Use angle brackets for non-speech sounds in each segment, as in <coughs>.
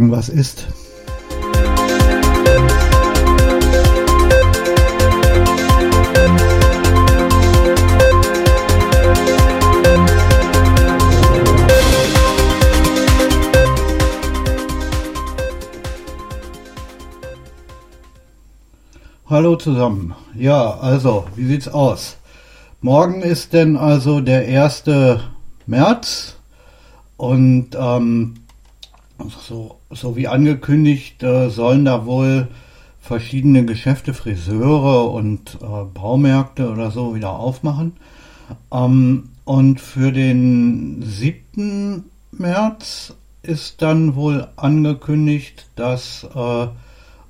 sagen, was ist. Hallo zusammen. Ja, also, wie sieht's aus? Morgen ist denn also der 1. März und ähm, so, so wie angekündigt äh, sollen da wohl verschiedene Geschäfte, Friseure und äh, Baumärkte oder so wieder aufmachen. Ähm, und für den 7. März ist dann wohl angekündigt, dass äh,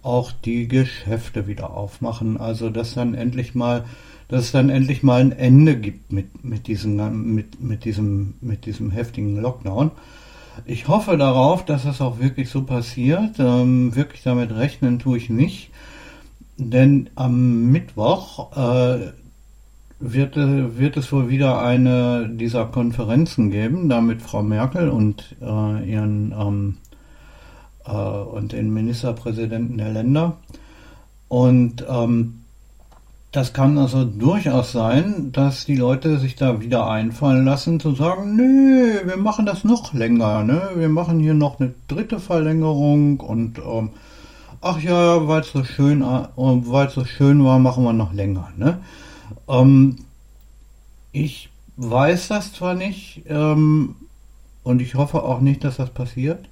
auch die Geschäfte wieder aufmachen. Also dass dann endlich mal, dass es dann endlich mal ein Ende gibt mit, mit, diesem, mit, mit, diesem, mit diesem heftigen Lockdown. Ich hoffe darauf, dass das auch wirklich so passiert. Ähm, wirklich damit rechnen tue ich nicht. Denn am Mittwoch äh, wird, wird es wohl wieder eine dieser Konferenzen geben, da mit Frau Merkel und äh, ihren ähm, äh, und den Ministerpräsidenten der Länder. Und ähm, das kann also durchaus sein, dass die Leute sich da wieder einfallen lassen, zu sagen, nee, wir machen das noch länger, ne? Wir machen hier noch eine dritte Verlängerung und ähm, ach ja, weil es so schön, äh, weil so schön war, machen wir noch länger, ne? Ähm, ich weiß das zwar nicht ähm, und ich hoffe auch nicht, dass das passiert.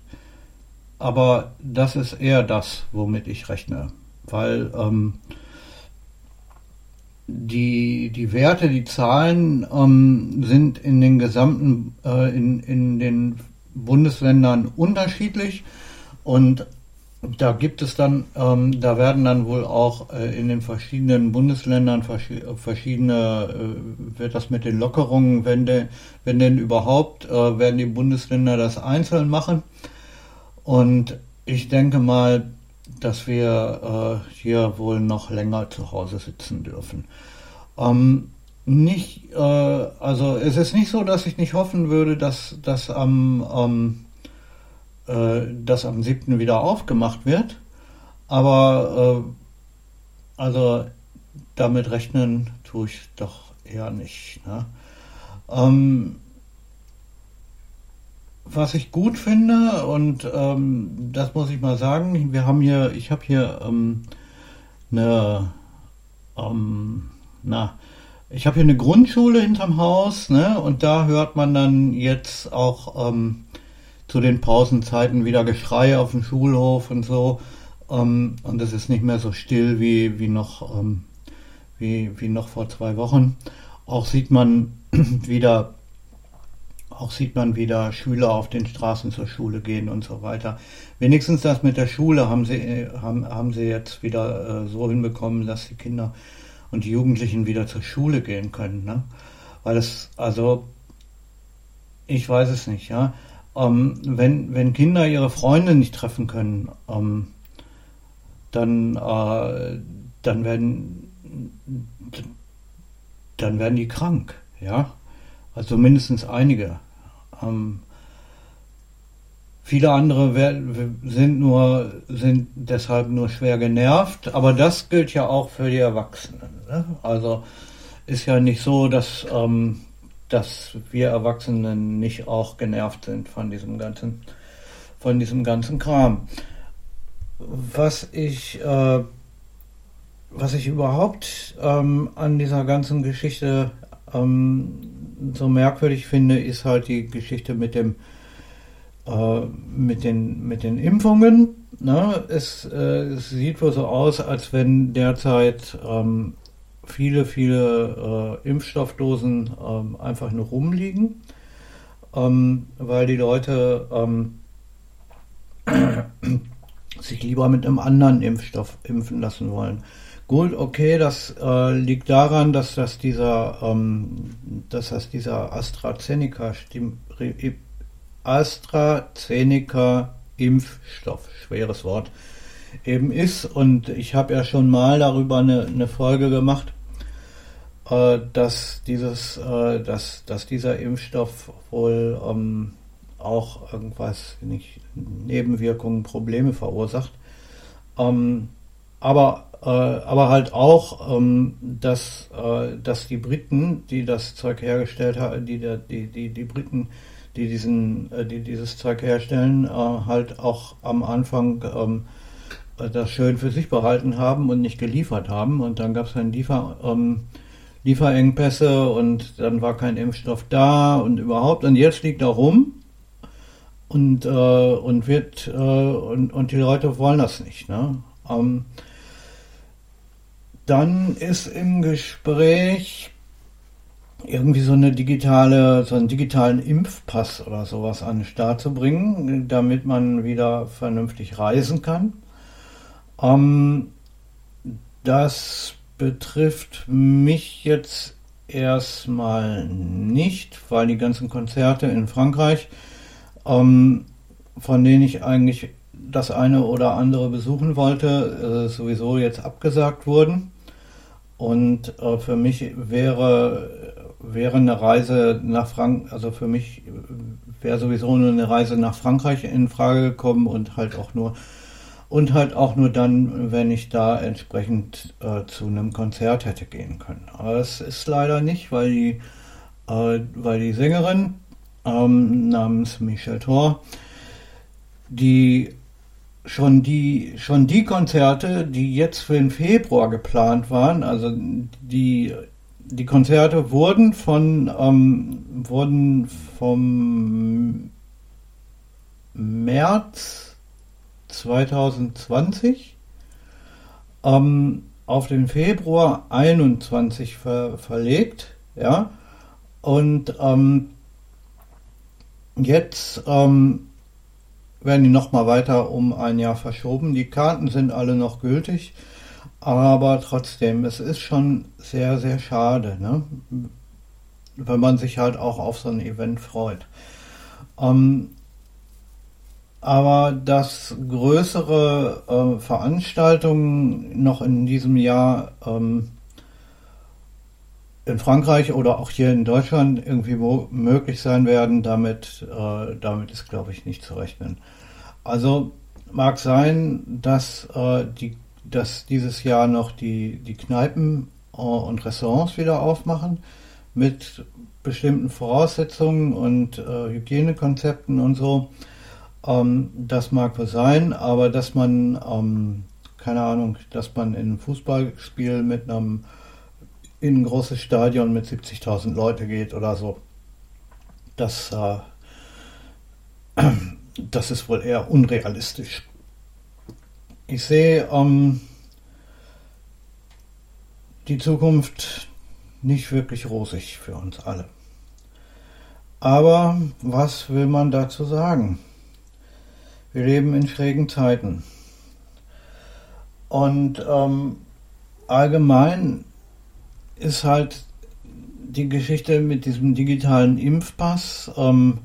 Aber das ist eher das, womit ich rechne. Weil ähm, die, die Werte, die Zahlen ähm, sind in den gesamten, äh, in, in den Bundesländern unterschiedlich und da gibt es dann, ähm, da werden dann wohl auch äh, in den verschiedenen Bundesländern verschiedene, äh, wird das mit den Lockerungen, wenn, de, wenn denn überhaupt, äh, werden die Bundesländer das einzeln machen. Und ich denke mal, dass wir äh, hier wohl noch länger zu Hause sitzen dürfen. Ähm, nicht, äh, also es ist nicht so, dass ich nicht hoffen würde, dass das am, ähm, äh, dass am 7. wieder aufgemacht wird. Aber äh, also damit rechnen tue ich doch eher nicht. Ne? Ähm, was ich gut finde, und ähm, das muss ich mal sagen, wir haben hier, ich habe hier ähm, eine, ähm, na, ich habe hier eine Grundschule hinterm Haus, ne, und da hört man dann jetzt auch ähm, zu den Pausenzeiten wieder Geschrei auf dem Schulhof und so. Ähm, und es ist nicht mehr so still wie, wie noch, ähm, wie, wie noch vor zwei Wochen. Auch sieht man <clears throat> wieder auch sieht man wieder Schüler auf den Straßen zur Schule gehen und so weiter. Wenigstens das mit der Schule haben sie, haben, haben sie jetzt wieder äh, so hinbekommen, dass die Kinder und die Jugendlichen wieder zur Schule gehen können. Ne? Weil es, also, ich weiß es nicht, ja. Ähm, wenn, wenn Kinder ihre Freunde nicht treffen können, ähm, dann, äh, dann werden, dann werden die krank, ja. Also mindestens einige. Ähm, viele andere sind nur sind deshalb nur schwer genervt, aber das gilt ja auch für die Erwachsenen. Ne? Also ist ja nicht so, dass ähm, dass wir Erwachsenen nicht auch genervt sind von diesem ganzen von diesem ganzen Kram. Was ich äh, was ich überhaupt ähm, an dieser ganzen Geschichte ähm, so merkwürdig finde, ist halt die Geschichte mit dem äh, mit den mit den Impfungen. Ne? Es, äh, es, sieht wohl so aus, als wenn derzeit ähm, viele viele äh, Impfstoffdosen ähm, einfach nur rumliegen, ähm, weil die Leute ähm, sich lieber mit einem anderen Impfstoff impfen lassen wollen. Gut, okay, das äh, liegt daran, dass das dieser, ähm, dass das dieser AstraZeneca, AstraZeneca Impfstoff, schweres Wort, eben ist. Und ich habe ja schon mal darüber eine, eine Folge gemacht, äh, dass dieses, äh, dass, dass dieser Impfstoff wohl ähm, auch irgendwas, nicht Nebenwirkungen, Probleme verursacht. Ähm, aber, äh, aber halt auch, ähm, dass, äh, dass die Briten, die das Zeug hergestellt haben, die, die, die, die Briten, die, diesen, äh, die dieses Zeug herstellen, äh, halt auch am Anfang ähm, das schön für sich behalten haben und nicht geliefert haben. Und dann gab es dann Liefer, ähm, Lieferengpässe und dann war kein Impfstoff da und überhaupt. Und jetzt liegt er rum und, äh, und wird äh, und, und die Leute wollen das nicht. Ne? Ähm, dann ist im Gespräch irgendwie so eine digitale, so einen digitalen Impfpass oder sowas an den Start zu bringen, damit man wieder vernünftig reisen kann. Ähm, das betrifft mich jetzt erstmal nicht, weil die ganzen Konzerte in Frankreich, ähm, von denen ich eigentlich das eine oder andere besuchen wollte, äh, sowieso jetzt abgesagt wurden. Und äh, für mich wäre, wäre eine Reise nach Frank, also für mich wäre sowieso nur eine Reise nach Frankreich in Frage gekommen und halt auch nur und halt auch nur dann, wenn ich da entsprechend äh, zu einem Konzert hätte gehen können. Aber es ist leider nicht, weil die, äh, weil die Sängerin ähm, namens Michelle Thor, die schon die schon die Konzerte, die jetzt für den Februar geplant waren, also die die Konzerte wurden von ähm, wurden vom März 2020 ähm, auf den Februar 21 ver verlegt, ja, und ähm, jetzt ähm, werden die nochmal weiter um ein Jahr verschoben. Die Karten sind alle noch gültig, aber trotzdem, es ist schon sehr, sehr schade, ne? wenn man sich halt auch auf so ein Event freut. Ähm, aber dass größere äh, Veranstaltungen noch in diesem Jahr ähm, in Frankreich oder auch hier in Deutschland irgendwie möglich sein werden, damit, äh, damit ist, glaube ich, nicht zu rechnen. Also mag sein, dass, äh, die, dass dieses Jahr noch die, die Kneipen äh, und Restaurants wieder aufmachen mit bestimmten Voraussetzungen und äh, Hygienekonzepten und so. Ähm, das mag wohl sein, aber dass man, ähm, keine Ahnung, dass man in ein Fußballspiel mit einem in ein großes Stadion mit 70.000 Leute geht oder so, das, äh, <clears throat> das ist wohl eher unrealistisch. Ich sehe ähm, die Zukunft nicht wirklich rosig für uns alle. Aber was will man dazu sagen? Wir leben in schrägen Zeiten. Und ähm, allgemein ist halt die Geschichte mit diesem digitalen Impfpass ähm,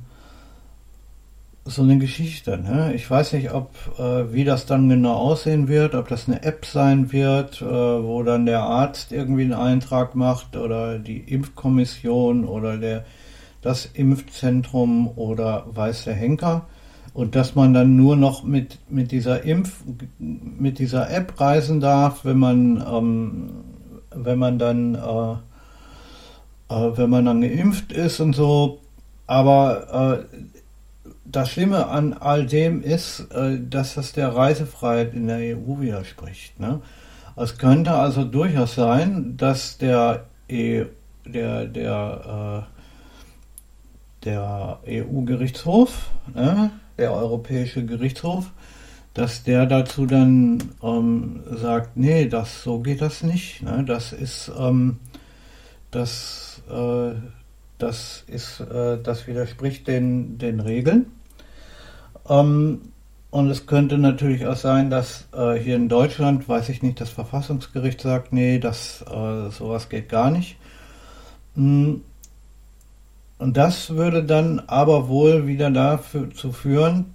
so eine Geschichte. Ne? Ich weiß nicht, ob äh, wie das dann genau aussehen wird, ob das eine App sein wird, äh, wo dann der Arzt irgendwie einen Eintrag macht oder die Impfkommission oder der das Impfzentrum oder weiß der Henker und dass man dann nur noch mit, mit dieser Impf, mit dieser App reisen darf, wenn man, ähm, wenn man dann, äh, äh, wenn man dann geimpft ist und so. Aber äh, das Schlimme an all dem ist, äh, dass das der Reisefreiheit in der EU widerspricht. Ne? Es könnte also durchaus sein, dass der, e der, der, äh, der EU-Gerichtshof, ne, der Europäische Gerichtshof, dass der dazu dann ähm, sagt, nee, das so geht das nicht. Ne? Das ist ähm, das, äh, das ist äh, das widerspricht den, den Regeln. Ähm, und es könnte natürlich auch sein, dass äh, hier in Deutschland, weiß ich nicht, das Verfassungsgericht sagt, nee, das äh, sowas geht gar nicht. Hm, und das würde dann aber wohl wieder dazu führen,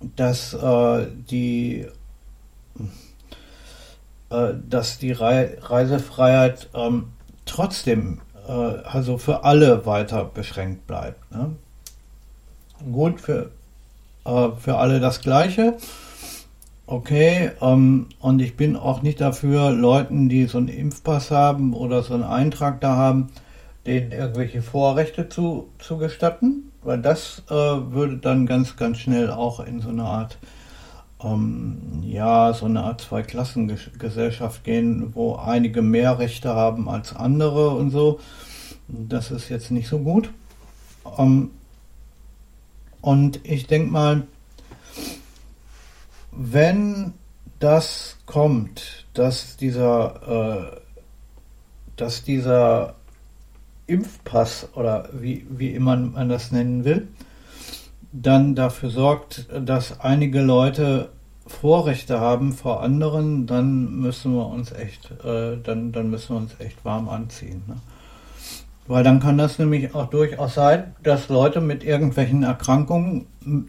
dass äh, die äh, dass die Re Reisefreiheit ähm, trotzdem äh, also für alle weiter beschränkt bleibt. Ne? gut für, äh, für alle das Gleiche. Okay, ähm, und ich bin auch nicht dafür, Leuten, die so einen Impfpass haben oder so einen Eintrag da haben, denen irgendwelche Vorrechte zu, zu gestatten, weil das äh, würde dann ganz, ganz schnell auch in so eine Art, ähm, ja, so eine Art Zweiklassengesellschaft gehen, wo einige mehr Rechte haben als andere und so. Das ist jetzt nicht so gut. Ähm, und ich denke mal, wenn das kommt, dass dieser, äh, dass dieser Impfpass oder wie, wie immer man das nennen will, dann dafür sorgt, dass einige Leute Vorrechte haben vor anderen, dann müssen wir uns echt, äh, dann, dann müssen wir uns echt warm anziehen. Ne? Weil dann kann das nämlich auch durchaus sein, dass Leute mit irgendwelchen Erkrankungen,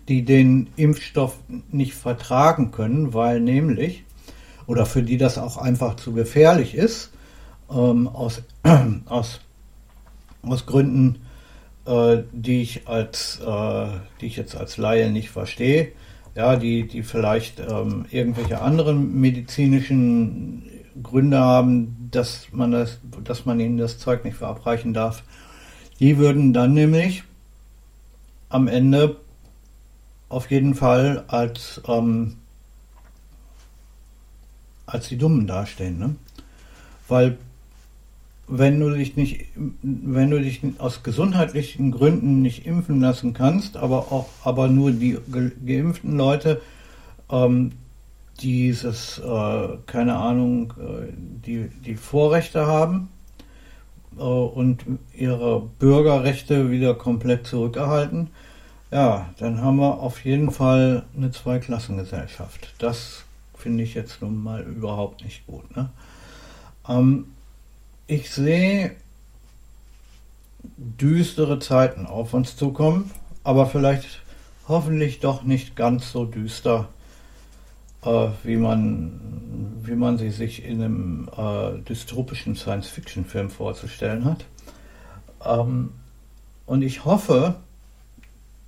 die den Impfstoff nicht vertragen können, weil nämlich, oder für die das auch einfach zu gefährlich ist, ähm, aus, äh, <clears throat> aus, aus Gründen, äh, die ich als, äh, die ich jetzt als Laie nicht verstehe, ja, die, die vielleicht ähm, irgendwelche anderen medizinischen Gründe haben, dass man das, dass man ihnen das Zeug nicht verabreichen darf. Die würden dann nämlich am Ende auf jeden Fall als, ähm, als die Dummen dastehen. Ne? Weil wenn du dich nicht, wenn du dich aus gesundheitlichen Gründen nicht impfen lassen kannst, aber auch, aber nur die geimpften Leute ähm, dieses, äh, keine Ahnung, äh, die, die Vorrechte haben äh, und ihre Bürgerrechte wieder komplett zurückerhalten, ja, dann haben wir auf jeden Fall eine Zweiklassengesellschaft. Das finde ich jetzt nun mal überhaupt nicht gut. Ne? Ähm, ich sehe düstere Zeiten auf uns zukommen, aber vielleicht hoffentlich doch nicht ganz so düster äh, wie, man, wie man sie sich in einem äh, dystopischen Science-Fiction-Film vorzustellen hat. Ähm, und ich hoffe,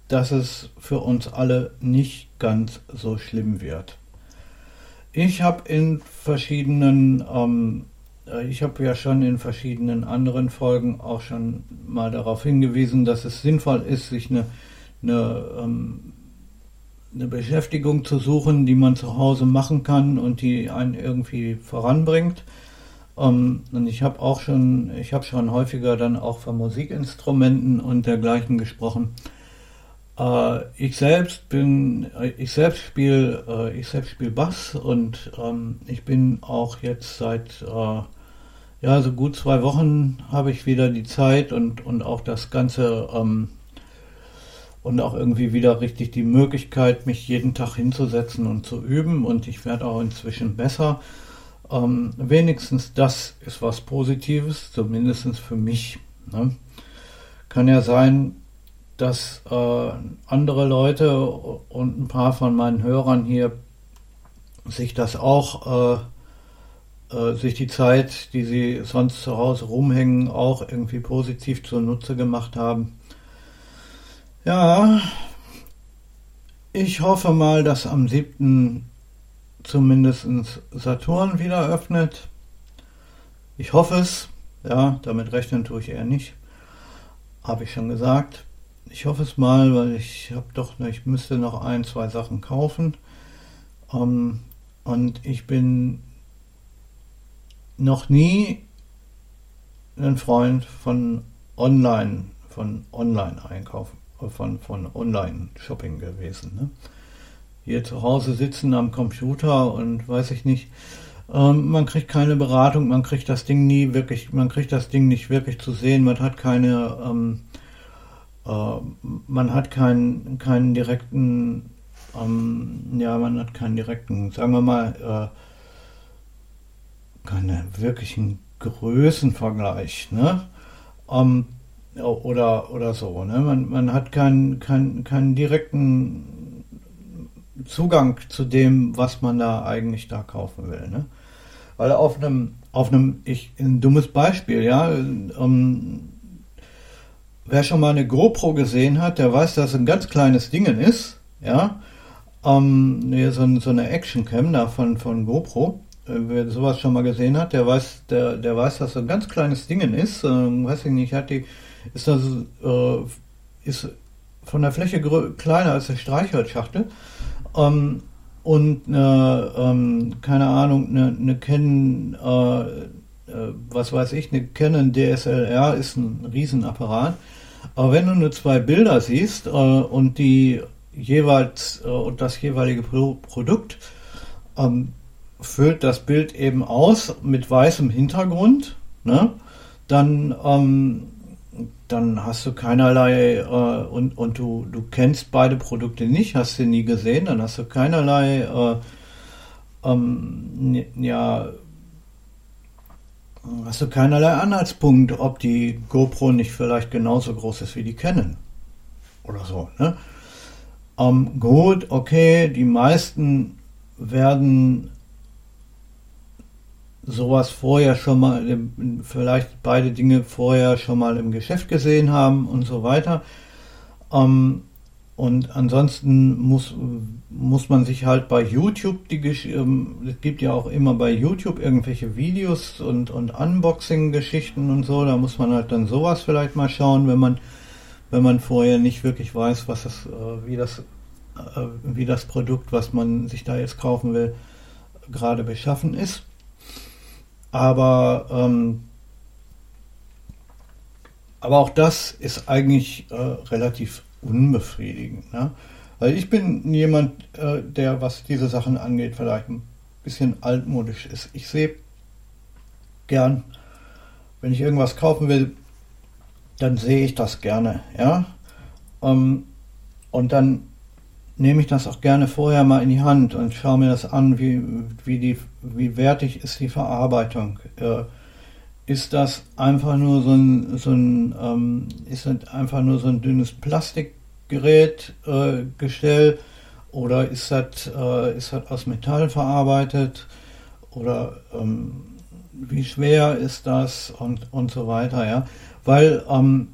dass es für uns alle nicht ganz so schlimm wird. Ich habe in verschiedenen, ähm, äh, ich habe ja schon in verschiedenen anderen Folgen auch schon mal darauf hingewiesen, dass es sinnvoll ist, sich eine, eine ähm, eine Beschäftigung zu suchen, die man zu Hause machen kann und die einen irgendwie voranbringt. Ähm, und ich habe auch schon, ich habe schon häufiger dann auch von Musikinstrumenten und dergleichen gesprochen. Äh, ich selbst bin, ich selbst spiele, äh, ich selbst spiele Bass und ähm, ich bin auch jetzt seit äh, ja so gut zwei Wochen habe ich wieder die Zeit und und auch das ganze ähm, und auch irgendwie wieder richtig die Möglichkeit, mich jeden Tag hinzusetzen und zu üben. Und ich werde auch inzwischen besser. Ähm, wenigstens das ist was Positives, zumindest für mich. Ne? Kann ja sein, dass äh, andere Leute und ein paar von meinen Hörern hier sich das auch, äh, äh, sich die Zeit, die sie sonst zu Hause rumhängen, auch irgendwie positiv zunutze gemacht haben. Ja, ich hoffe mal, dass am 7. zumindest Saturn wieder öffnet. Ich hoffe es. Ja, damit rechnen tue ich eher nicht. Habe ich schon gesagt. Ich hoffe es mal, weil ich habe doch, ich müsste noch ein, zwei Sachen kaufen. Um, ähm, und ich bin noch nie ein Freund von Online, von Online-Einkaufen von, von Online-Shopping gewesen. Ne? Hier zu Hause sitzen am Computer und weiß ich nicht, ähm, man kriegt keine Beratung, man kriegt das Ding nie wirklich, man kriegt das Ding nicht wirklich zu sehen, man hat keine, ähm, äh, man hat keinen, keinen direkten, ähm, ja, man hat keinen direkten, sagen wir mal, äh, keinen wirklichen Größenvergleich, ne? Ähm, oder, oder so. Ne? Man, man hat keinen, keinen, keinen direkten Zugang zu dem, was man da eigentlich da kaufen will. Ne? Weil auf einem, auf einem, ich, ein dummes Beispiel, ja, um, ähm, wer schon mal eine GoPro gesehen hat, der weiß, dass es ein ganz kleines Ding ist. Ja, ähm, so, so eine Actioncam da von, von GoPro. Äh, wer sowas schon mal gesehen hat, der weiß, der, der weiß, dass so ein ganz kleines Ding ist. Ähm, weiß ich nicht, hat die, ist das, äh, ist von der Fläche kleiner als eine Streichholzschachtel. Ähm, und eine, ähm, keine Ahnung, eine, eine Canon, äh, äh, was weiß ich, eine Canon DSLR ist ein Riesenapparat. Aber wenn du nur zwei Bilder siehst äh, und die jeweils äh, und das jeweilige Pro Produkt ähm, füllt das Bild eben aus mit weißem Hintergrund, ne? dann ähm, dann hast du keinerlei äh, und, und du, du kennst beide Produkte nicht, hast sie nie gesehen, dann hast du keinerlei äh, ähm, ja hast du keinerlei Anhaltspunkt, ob die GoPro nicht vielleicht genauso groß ist wie die Canon oder so. Ne? Ähm, gut, okay, die meisten werden sowas vorher schon mal, vielleicht beide Dinge vorher schon mal im Geschäft gesehen haben und so weiter. Ähm, und ansonsten muss, muss man sich halt bei YouTube, die, ähm, es gibt ja auch immer bei YouTube irgendwelche Videos und, und Unboxing-Geschichten und so, da muss man halt dann sowas vielleicht mal schauen, wenn man, wenn man vorher nicht wirklich weiß, was das, äh, wie das, äh, wie das Produkt, was man sich da jetzt kaufen will, gerade beschaffen ist. Aber, ähm, aber auch das ist eigentlich äh, relativ unbefriedigend. Ne? Weil ich bin jemand, äh, der, was diese Sachen angeht, vielleicht ein bisschen altmodisch ist. Ich sehe gern, wenn ich irgendwas kaufen will, dann sehe ich das gerne, ja. Ähm, und dann nehme ich das auch gerne vorher mal in die Hand und schaue mir das an, wie, wie, die, wie wertig ist die Verarbeitung. Äh, ist das einfach nur so ein, so ein ähm, ist das einfach nur so ein dünnes Plastikgerät äh, Gestell oder ist das, äh, ist das aus Metall verarbeitet oder ähm, wie schwer ist das und, und so weiter, ja. Weil ähm,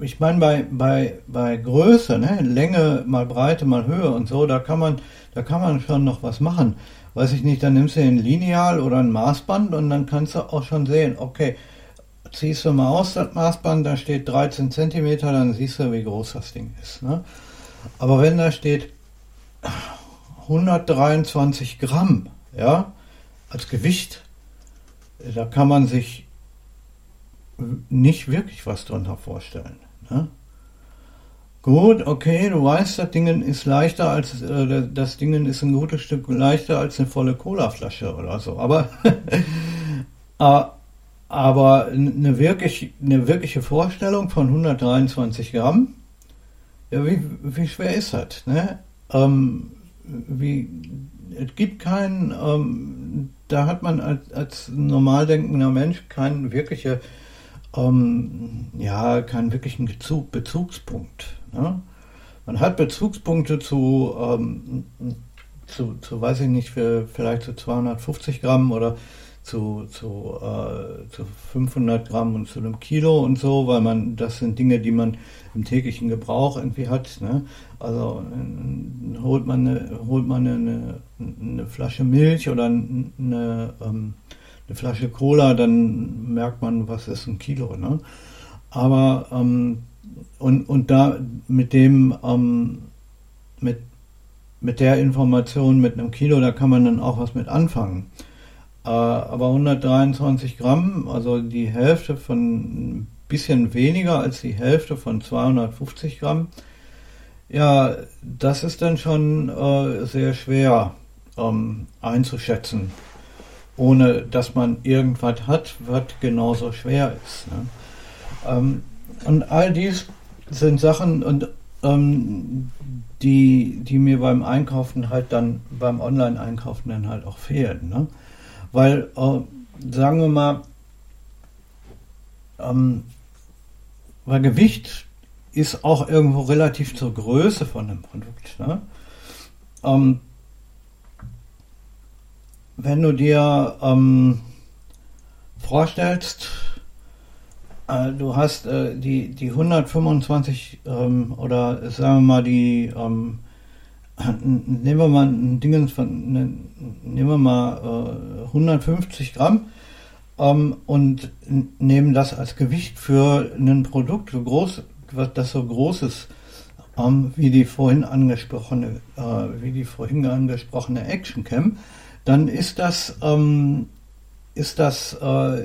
ich meine, bei, bei, bei Größe, ne, Länge mal Breite mal Höhe und so, da kann man, da kann man schon noch was machen. Weiß ich nicht, dann nimmst du ein Lineal oder ein Maßband und dann kannst du auch schon sehen, okay, ziehst du mal aus das Maßband, da steht 13 cm, dann siehst du, wie groß das Ding ist. Ne? Aber wenn da steht 123 Gramm, ja, als Gewicht, da kann man sich nicht wirklich was drunter vorstellen. Ne? Gut, okay, du weißt, das Ding ist leichter als äh, das Ding ist ein gutes Stück leichter als eine volle Colaflasche oder so. Aber <laughs> aber eine wirklich eine wirkliche Vorstellung von 123 Gramm, ja, wie, wie schwer ist das? Ne? Ähm, wie es gibt keinen, ähm, da hat man als, als normal denkender Mensch keine wirkliche ähm, ja, keinen wirklichen Bezug, Bezugspunkt. Ne? Man hat Bezugspunkte zu, ähm, zu, zu, weiß ich nicht, vielleicht zu 250 Gramm oder zu, zu, äh, zu 500 Gramm und zu einem Kilo und so, weil man, das sind Dinge, die man im täglichen Gebrauch irgendwie hat. Ne? Also äh, holt man, eine, holt man eine, eine Flasche Milch oder eine, ähm, eine Flasche Cola, dann merkt man, was ist ein Kilo. Ne? Aber ähm, und, und da mit dem ähm, mit, mit der Information mit einem Kilo, da kann man dann auch was mit anfangen. Äh, aber 123 Gramm, also die Hälfte von ein bisschen weniger als die Hälfte von 250 Gramm, ja, das ist dann schon äh, sehr schwer ähm, einzuschätzen ohne dass man irgendwas hat, was genauso schwer ist. Ne? Ähm, und all dies sind Sachen, und, ähm, die, die mir beim Einkaufen halt dann, beim Online-Einkaufen dann halt auch fehlen. Ne? Weil, äh, sagen wir mal, ähm, weil Gewicht ist auch irgendwo relativ zur Größe von einem Produkt. Ne? Ähm, wenn du dir ähm, vorstellst, äh, du hast äh, die, die 125 ähm, oder sagen wir mal die, ähm, nehmen wir mal ein Ding von, ne, nehmen wir mal äh, 150 Gramm ähm, und nehmen das als Gewicht für ein Produkt, so groß, das so groß ist, ähm, wie die vorhin angesprochene, äh, wie die vorhin angesprochene Action Cam, dann ist das, ähm, ist das, äh,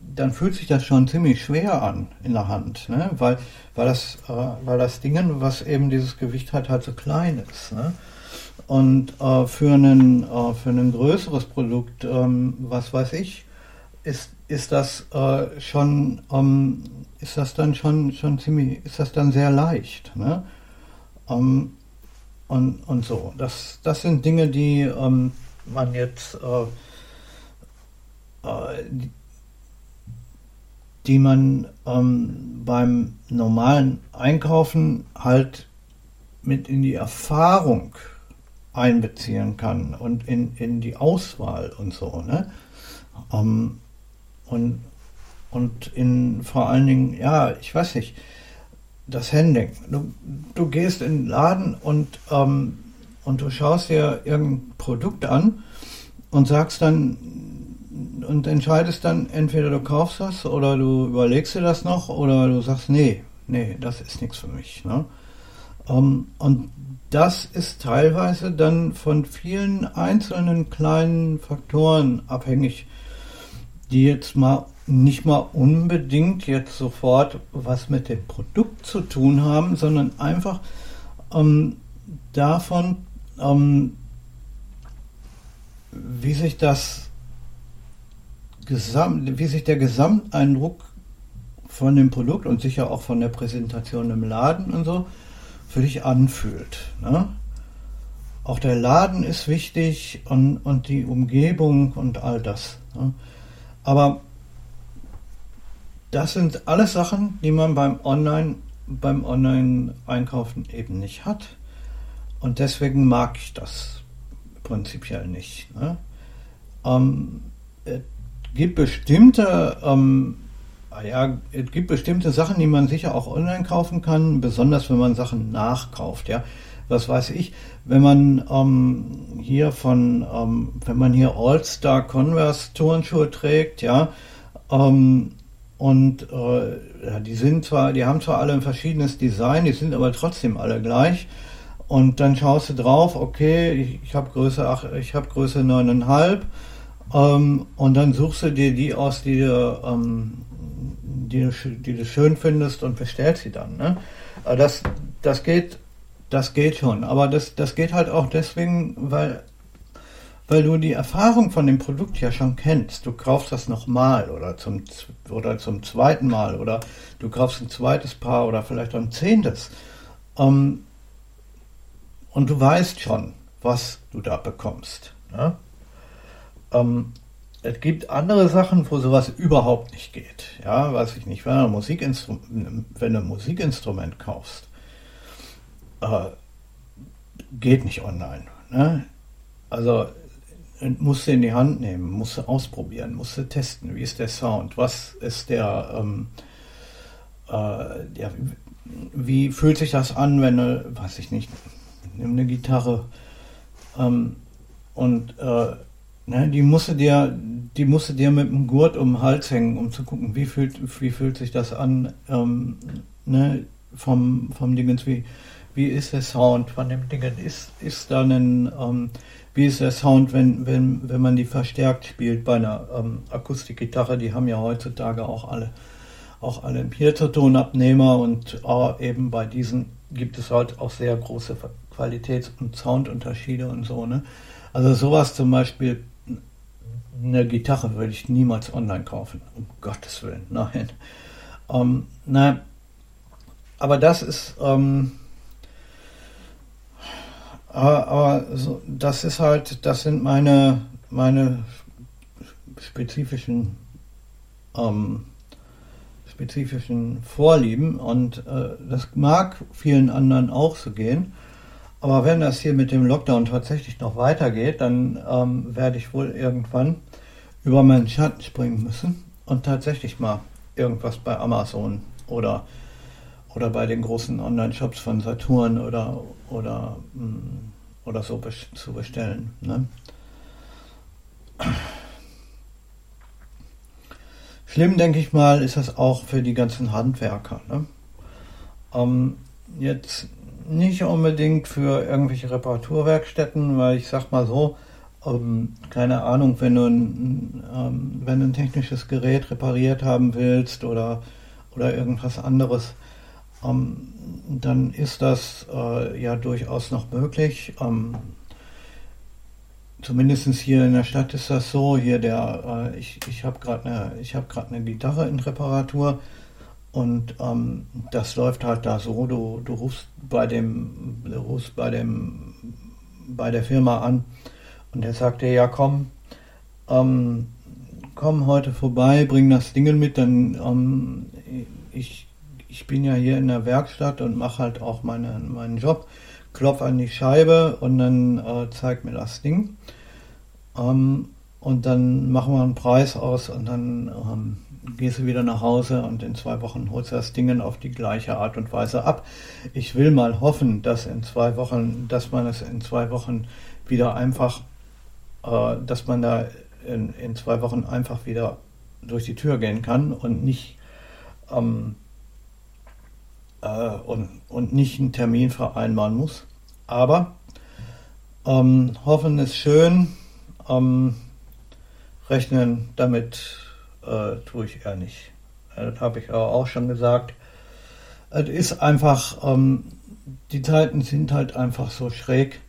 dann fühlt sich das schon ziemlich schwer an in der Hand, ne? weil, weil, das, äh, weil das Ding, was eben dieses Gewicht hat, halt so klein ist. Ne? Und äh, für, einen, äh, für ein größeres Produkt, ähm, was weiß ich, ist, ist das äh, schon, ähm, ist das dann schon, schon ziemlich, ist das dann sehr leicht. Ne? Ähm, und, und so. Das, das sind Dinge, die ähm, man jetzt, äh, äh, die, man ähm, beim normalen Einkaufen halt mit in die Erfahrung einbeziehen kann und in, in die Auswahl und so. Ne? Ähm, und, und in vor allen Dingen, ja, ich weiß nicht, das Handling. Du, du gehst in den Laden und, ähm, und du schaust dir irgendein Produkt an und sagst dann und entscheidest dann, entweder du kaufst das oder du überlegst dir das noch oder du sagst, nee, nee, das ist nichts für mich. Ne? Ähm, und das ist teilweise dann von vielen einzelnen kleinen Faktoren abhängig, die jetzt mal nicht mal unbedingt jetzt sofort was mit dem Produkt zu tun haben, sondern einfach ähm, davon, ähm, wie sich das Gesamt, wie sich der Gesamteindruck von dem Produkt und sicher auch von der Präsentation im Laden und so für dich anfühlt. Ne? Auch der Laden ist wichtig und, und die Umgebung und all das. Ne? Aber das sind alles Sachen, die man beim Online, beim Online-Einkaufen eben nicht hat. Und deswegen mag ich das prinzipiell nicht. Ne? Ähm, es gibt bestimmte, ähm, ja, es gibt bestimmte Sachen, die man sicher auch online kaufen kann, besonders wenn man Sachen nachkauft. Ja, was weiß ich, wenn man ähm, hier von, ähm, wenn man hier All-Star Converse Turnschuhe trägt, ja, ähm, und äh, die sind zwar, die haben zwar alle ein verschiedenes Design, die sind aber trotzdem alle gleich. Und dann schaust du drauf, okay, ich, ich habe Größe, ach, ich habe Größe 9,5 ähm, und dann suchst du dir die aus, die du, ähm, die, du, die du schön findest und bestellst sie dann. Ne? Das, das geht, das geht schon. Aber das, das geht halt auch deswegen, weil weil du die Erfahrung von dem Produkt ja schon kennst. Du kaufst das nochmal oder zum, oder zum zweiten Mal oder du kaufst ein zweites Paar oder vielleicht ein zehntes. Ähm, und du weißt schon, was du da bekommst. Ne? Ähm, es gibt andere Sachen, wo sowas überhaupt nicht geht. Ja, weiß ich nicht, wenn du ein Musikinstrument, wenn du Musikinstrument kaufst, äh, geht nicht online. Ne? Also musst du in die Hand nehmen, musst du ausprobieren, musst du testen, wie ist der Sound, was ist der, ähm, äh, ja, wie fühlt sich das an, wenn du, weiß ich nicht, nimm eine Gitarre ähm, und äh, ne, die musst du dir, die musst du dir mit dem Gurt um den Hals hängen, um zu gucken, wie fühlt, wie fühlt sich das an, ähm, ne, vom, vom Dingens, wie, wie ist der Sound von dem Dingen, ist, ist da ein, ähm, wie ist der Sound, wenn, wenn, wenn man die verstärkt spielt bei einer ähm, Akustikgitarre? Die haben ja heutzutage auch alle, auch alle einen Piezotonabnehmer und äh, eben bei diesen gibt es halt auch sehr große Qualitäts- und Soundunterschiede und so. Ne? Also sowas zum Beispiel, eine Gitarre würde ich niemals online kaufen, um Gottes Willen, <laughs> nein. Ähm, na, aber das ist, ähm, aber so, das ist halt, das sind meine, meine spezifischen, ähm, spezifischen Vorlieben und äh, das mag vielen anderen auch so gehen. Aber wenn das hier mit dem Lockdown tatsächlich noch weitergeht, dann ähm, werde ich wohl irgendwann über meinen Schatten springen müssen und tatsächlich mal irgendwas bei Amazon oder, oder bei den großen Online-Shops von Saturn oder, oder, mm, oder so zu bestellen. Ne? Schlimm, denke ich mal, ist das auch für die ganzen Handwerker. Ne? Ähm, jetzt nicht unbedingt für irgendwelche Reparaturwerkstätten, weil ich sag mal so, ähm, keine Ahnung, wenn du, ein, ähm, wenn du ein technisches Gerät repariert haben willst oder, oder irgendwas anderes, ähm, dann ist das äh, ja durchaus noch möglich. Ähm, Zumindest hier in der Stadt ist das so. Hier der, äh, ich, ich habe gerade eine, ich habe gerade eine Gitarre in Reparatur und ähm, das läuft halt da so. Du, du rufst bei dem, du rufst bei dem, bei der Firma an und der sagte, ja komm, ähm, komm heute vorbei, bring das Ding mit, dann ähm, ich, ich bin ja hier in der Werkstatt und mache halt auch meine, meinen Job, klopf an die Scheibe und dann äh, zeigt mir das Ding. Ähm, und dann machen wir einen Preis aus und dann ähm, gehst du wieder nach Hause und in zwei Wochen holst du das Ding auf die gleiche Art und Weise ab. Ich will mal hoffen, dass in zwei Wochen, dass man es in zwei Wochen wieder einfach äh, dass man da in, in, zwei Wochen einfach wieder durch die Tür gehen kann und nicht ähm, äh, und, und nicht einen Termin vereinbaren muss. Aber ähm, hoffen ist schön, ähm, rechnen damit äh, tue ich eher nicht. Das habe ich auch schon gesagt. Es ist einfach, ähm, die Zeiten sind halt einfach so schräg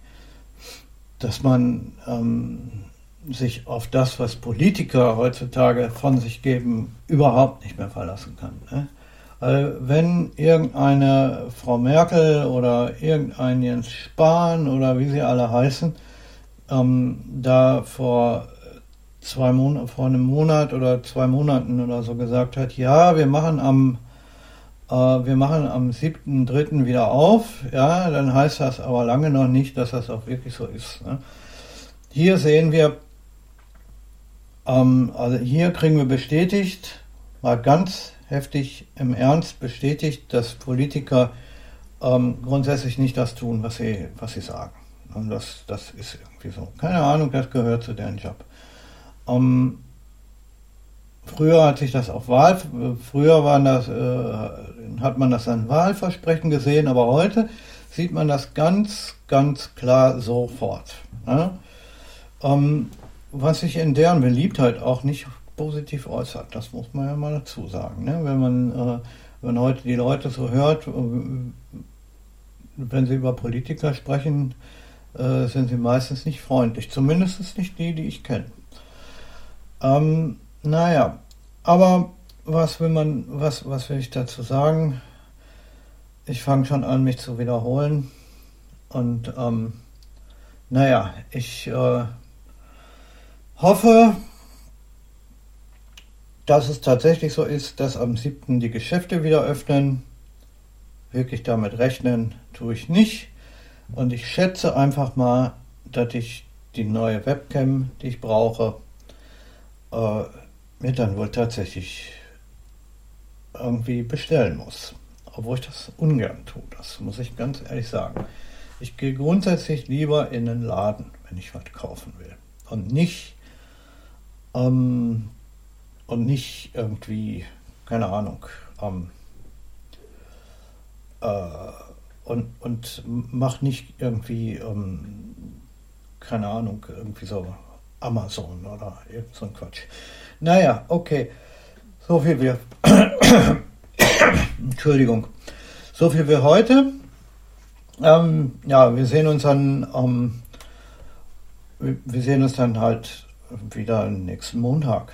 dass man ähm, sich auf das, was Politiker heutzutage von sich geben, überhaupt nicht mehr verlassen kann. Ne? Also wenn irgendeine Frau Merkel oder irgendein Jens Spahn oder wie sie alle heißen, ähm, da vor zwei Mon vor einem Monat oder zwei Monaten oder so gesagt hat, ja, wir machen am äh, wir machen am 7.3. wieder auf, ja, dann heißt das aber lange noch nicht, dass das auch wirklich so ist. Ne? Hier sehen wir, ähm, also hier kriegen wir bestätigt, mal ganz heftig im Ernst bestätigt, dass Politiker ähm, grundsätzlich nicht das tun, was sie, was sie sagen. Und das, das ist irgendwie so. Keine Ahnung, das gehört zu deren Job. Ähm, Früher hat sich das auf Wahl, früher waren das, äh, hat man das an Wahlversprechen gesehen, aber heute sieht man das ganz, ganz klar sofort. Ne? Ähm, was sich in deren Beliebtheit auch nicht positiv äußert, das muss man ja mal dazu sagen. Ne? Wenn man, äh, wenn heute die Leute so hört, äh, wenn sie über Politiker sprechen, äh, sind sie meistens nicht freundlich. Zumindest nicht die, die ich kenne. Ähm, naja, aber was will man, was, was will ich dazu sagen? Ich fange schon an, mich zu wiederholen. Und ähm, naja, ich äh, hoffe, dass es tatsächlich so ist, dass am 7. die Geschäfte wieder öffnen. Wirklich damit rechnen tue ich nicht. Und ich schätze einfach mal, dass ich die neue Webcam, die ich brauche, äh, mir dann wohl tatsächlich irgendwie bestellen muss. Obwohl ich das ungern tue, das muss ich ganz ehrlich sagen. Ich gehe grundsätzlich lieber in den Laden, wenn ich was kaufen will. Und nicht, ähm, und nicht irgendwie, keine Ahnung, ähm, äh, und, und mach nicht irgendwie, ähm, keine Ahnung, irgendwie so Amazon oder irgend so ein Quatsch. Naja, okay. So viel wir. <coughs> Entschuldigung. So viel für heute. Ähm, ja, wir sehen uns dann, ähm, wir sehen uns dann halt wieder nächsten Montag.